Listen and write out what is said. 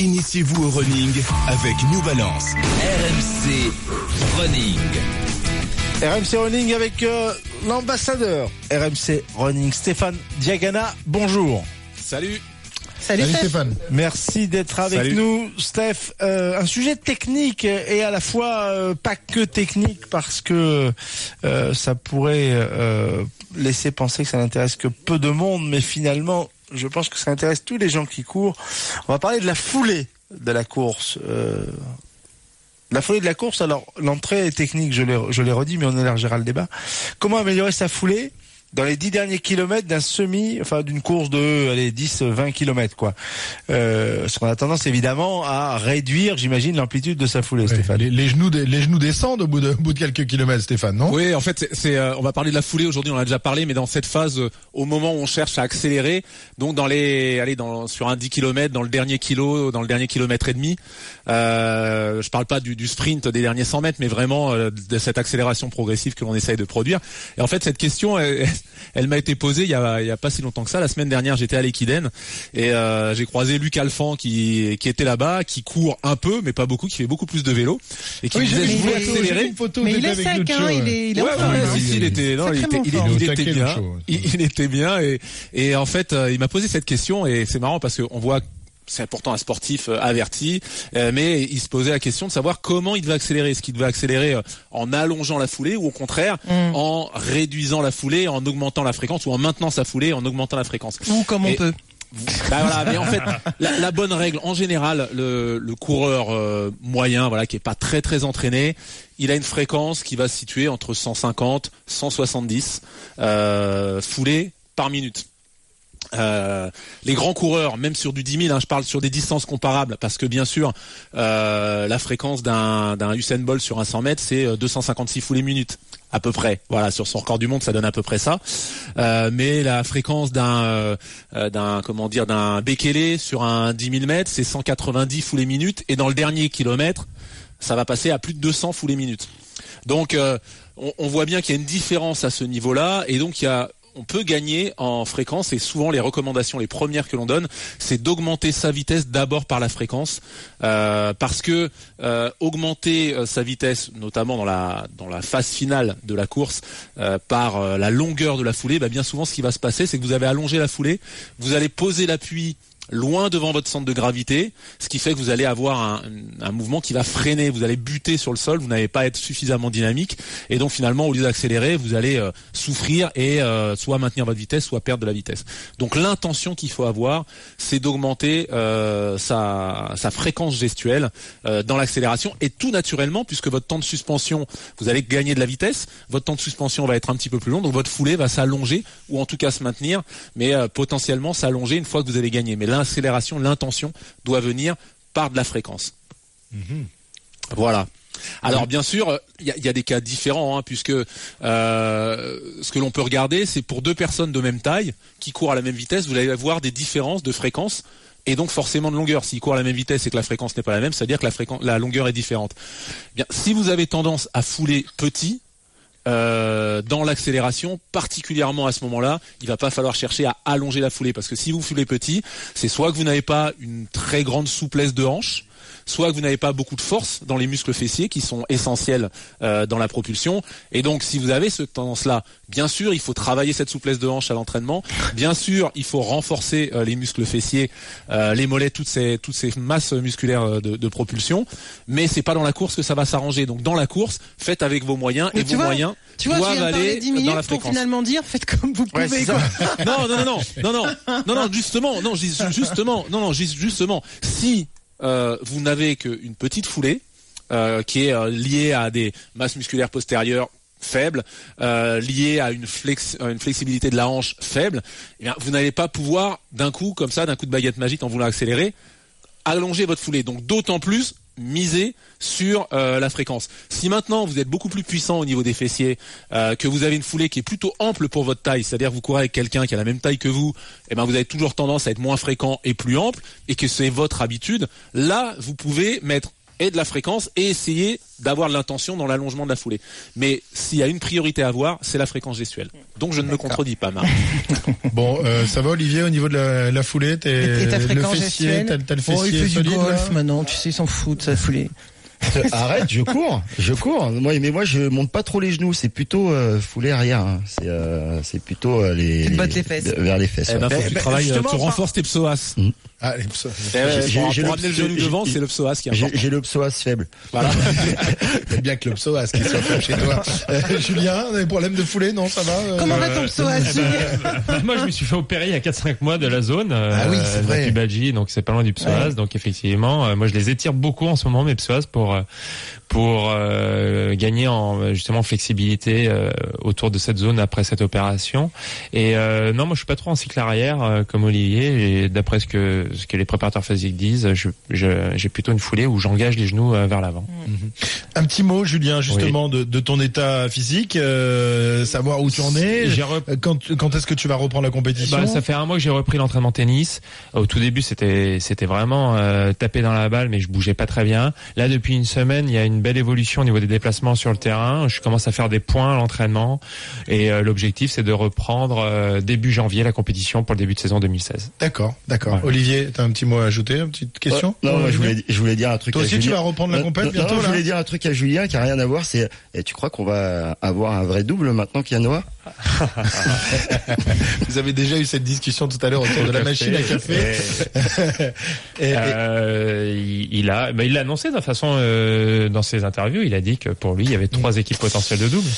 Initiez-vous au running avec New Balance. RMC Running. RMC Running avec euh, l'ambassadeur RMC Running, Stéphane Diagana. Bonjour. Salut. Salut, Stéphane. Merci d'être avec Salut. nous, Steph. Euh, un sujet technique et à la fois euh, pas que technique parce que euh, ça pourrait euh, laisser penser que ça n'intéresse que peu de monde, mais finalement, je pense que ça intéresse tous les gens qui courent. On va parler de la foulée de la course. Euh, la foulée de la course, alors l'entrée est technique, je l'ai, redit, mais on élargira le débat. Comment améliorer sa foulée? Dans les dix derniers kilomètres d'un semi, enfin d'une course de allez, 10, 20 kilomètres quoi. Euh, parce qu'on a tendance évidemment à réduire, j'imagine, l'amplitude de sa foulée, Ouais, Stéphane. les, les genoux, des- les genoux descendent au bout de, au bout de quelques kilomètres, Stéphane, non? Oui, en fait, c'est, c'est, euh, on va parler de la foulée aujourd'hui. On en a déjà parlé, mais dans cette phase, euh, au moment où on cherche à accélérer, donc dans les, allez, dans sur un 10 km, dans le dernier kilo, dans le dernier kilomètre et demi. Euh, je parle pas du, du sprint des derniers 100 mètres, mais vraiment euh, de cette accélération progressive que l'on essaye de produire. Et en fait, cette question, elle, elle m'a été posée il y a, il y a pas si longtemps que ça. La semaine dernière, j'étais à l'Equiden et euh, j'ai croisé Luc Alphand qui, qui était là-bas, qui court un peu, mais pas beaucoup, qui fait beaucoup plus de vélo et qui Oui, disait je vu accélérer. une photo Mais il est sec, Lucho, hein, ouais. il est, il est Ouais, en ouais, forme, ouais, si, si, il était, non, il était, Sacrément il, fort. il Il est au était taquet, bien, Lucho, ouais. il, il était bien et, et en fait, euh, il m'a posé cette question et c'est marrant parce qu'on voit c'est pourtant un sportif euh, averti, euh, mais il se posait la question de savoir comment il devait accélérer. Est-ce qu'il devait accélérer euh, en allongeant la foulée ou au contraire Mm. en réduisant la foulée, en augmentant la fréquence ou en maintenant sa foulée, en augmentant la fréquence? Ou comme on Et- peut. bah voilà, mais en fait, la, la bonne règle, en général, le, le coureur euh, moyen, voilà, qui est pas très très entraîné, il a une fréquence qui va se situer entre 150, 170 euh, foulées par minute. Euh, les grands coureurs, même sur du 10 000, hein, je parle sur des distances comparables, parce que bien sûr, euh, la fréquence d'un Usain Bolt sur un 100 mètres, c'est euh, 256 foulées minutes à peu près. Voilà, sur son record du monde, ça donne à peu près ça. Euh, mais la fréquence d'un euh, euh, d'un comment dire d'un Bekele sur un 10 000 mètres, c'est 190 foulées minutes, et dans le dernier kilomètre, ça va passer à plus de 200 foulées minutes. Donc, euh, on, on voit bien qu'il y a une différence à ce niveau-là, et donc il y a on peut gagner en fréquence et souvent les recommandations, les premières que l'on donne, c'est d'augmenter sa vitesse d'abord par la fréquence, euh, parce que euh, augmenter euh, sa vitesse, notamment dans la phase finale de la course, par la longueur de la foulée, bah, bien souvent ce qui va se passer, c'est que vous avez allongé la foulée, vous allez poser l'appui loin devant votre centre de gravité, ce qui fait que vous allez avoir un, un mouvement qui va freiner, vous allez buter sur le sol, vous n'allez pas être suffisamment dynamique, et donc finalement au lieu d'accélérer, vous allez euh, souffrir et euh, soit maintenir votre vitesse, soit perdre de la vitesse. Donc l'intention qu'il faut avoir, c'est d'augmenter euh, sa, sa fréquence gestuelle euh, dans l'accélération, et tout naturellement, puisque votre temps de suspension, vous allez gagner de la vitesse, votre temps de suspension va être un petit peu plus long, donc votre foulée va s'allonger, ou en tout cas se maintenir, mais euh, potentiellement s'allonger une fois que vous allez gagner. L'accélération, l'intention doit venir par de la fréquence. Voilà. Alors bien sûr, il y a, il y a des cas différents, hein, puisque euh, ce que l'on peut regarder, c'est pour deux personnes de même taille qui courent à la même vitesse, vous allez avoir des différences de fréquence et donc forcément de longueur. S'ils courent à la même vitesse et que la fréquence n'est pas la même, c'est-à-dire que la, fréquence, la longueur est différente. Bien, si vous avez tendance à fouler petit, euh, dans l'accélération, particulièrement à ce moment-là, il va pas falloir chercher à allonger la foulée parce que si vous foulez petit, c'est soit que vous n'avez pas une très grande souplesse de hanche, soit que vous n'avez pas beaucoup de force dans les muscles fessiers qui sont essentiels euh, dans la propulsion. Et donc, si vous avez cette tendance-là, bien sûr, il faut travailler cette souplesse de hanche à l'entraînement. Bien sûr, il faut renforcer euh, les muscles fessiers, euh, les mollets, toutes ces toutes ces masses musculaires euh, de, de propulsion. Mais c'est pas dans la course que ça va s'arranger. Donc, dans la course, faites avec vos moyens Mais et tu vos vois, moyens Tu vois, doivent parler aller 10 dans la minutes pour fréquence. finalement dire faites comme vous Ouais, pouvez. ça. non, non, non, non, non, non, non, non, justement, non, jus- justement, non, non, jus- justement, si euh, vous n'avez qu'une petite foulée euh, qui est euh, liée à des masses musculaires postérieures faibles, liées à une, une flexibilité de la hanche faible, eh vous n'allez pas pouvoir d'un coup, comme ça, d'un coup de baguette magique en voulant accélérer, allonger votre foulée. Donc d'autant plus miser sur euh, la fréquence. Si maintenant vous êtes beaucoup plus puissant au niveau des fessiers, euh, que vous avez une foulée qui est plutôt ample pour votre taille, c'est-à-dire vous courez avec quelqu'un qui a la même taille que vous, eh ben vous avez toujours tendance à être moins fréquent et plus ample, et que c'est votre habitude. Là, vous pouvez mettre et de la fréquence et essayer d'avoir de l'intention dans l'allongement de la foulée. Mais s'il y a une priorité à avoir, c'est la fréquence gestuelle. Donc je ne me contredis pas, Marc. Bon, euh, ça va Olivier au niveau de la, la foulée t'es- Et ta Le fréquence fessier, gestuelle t'as t'as le Oh, il fessier fait du solide golf là maintenant, tu sais, il s'en fout de sa foulée. Arrête, je cours, je cours. Moi, mais moi, je monte pas trop les genoux. C'est plutôt euh, foulée arrière. hein. C'est euh, c'est plutôt euh, les, Tu te bottes les fesses. vers les fesses. Eh ben, ouais. faut que tu ben, travailles, justement, tu renforces tes psoas. Ah, les pso- Eh J'ai- le- le genou devant, c'est le psoas qui est J'ai le psoas faible. Voilà. C'est bien que le psoas qui soit fait chez toi. Euh, Julien, des problèmes de foulée Non, ça va euh, Comment va ton psoas Moi, je me suis fait opérer il y a 4-5 mois de la zone, euh, Ah oui, c'est de vrai. donc c'est pas loin du psoas. Donc effectivement, euh, moi je les étire beaucoup en ce moment mes psoas pour euh, pour euh, gagner en justement flexibilité euh, autour de cette zone après cette opération. Et euh, non, moi je suis pas trop en cycle arrière euh, comme Olivier. Et d'après ce que ce que les préparateurs physiques disent, je je- j'ai plutôt une foulée où j'engage les genoux euh, vers l'avant. Un petit mot, Julien, justement, de, de ton état physique, euh, savoir où tu en es. J'ai rep- Quand, quand est-ce que tu vas reprendre la compétition Bah, ça fait un mois que j'ai repris l'entraînement tennis. Au tout début, c'était c'était vraiment euh, taper dans la balle, mais je bougeais pas très bien. Là, depuis une semaine, il y a une belle évolution au niveau des déplacements sur le terrain. Je commence à faire des points à l'entraînement, et euh, l'objectif, c'est de reprendre euh, début janvier la compétition pour le début de saison 2016. D'accord, d'accord. Olivier, t'as un petit mot à ajouter, une petite question Ouais, non, moi, je voulais, je voulais dire un truc. Toi à aussi, tu Julien. vas reprendre la non, bientôt, non, je voulais dire un truc à Julien qui a rien à voir. C'est, et tu crois qu'on va avoir un vrai double maintenant qu'il y a Noah? Vous avez déjà eu cette discussion tout à l'heure autour de la machine à café. Et- et- Euh, il, il a, bah, il l'a annoncé de toute façon euh, dans ses interviews. Il a dit que pour lui, il y avait trois équipes potentielles de double.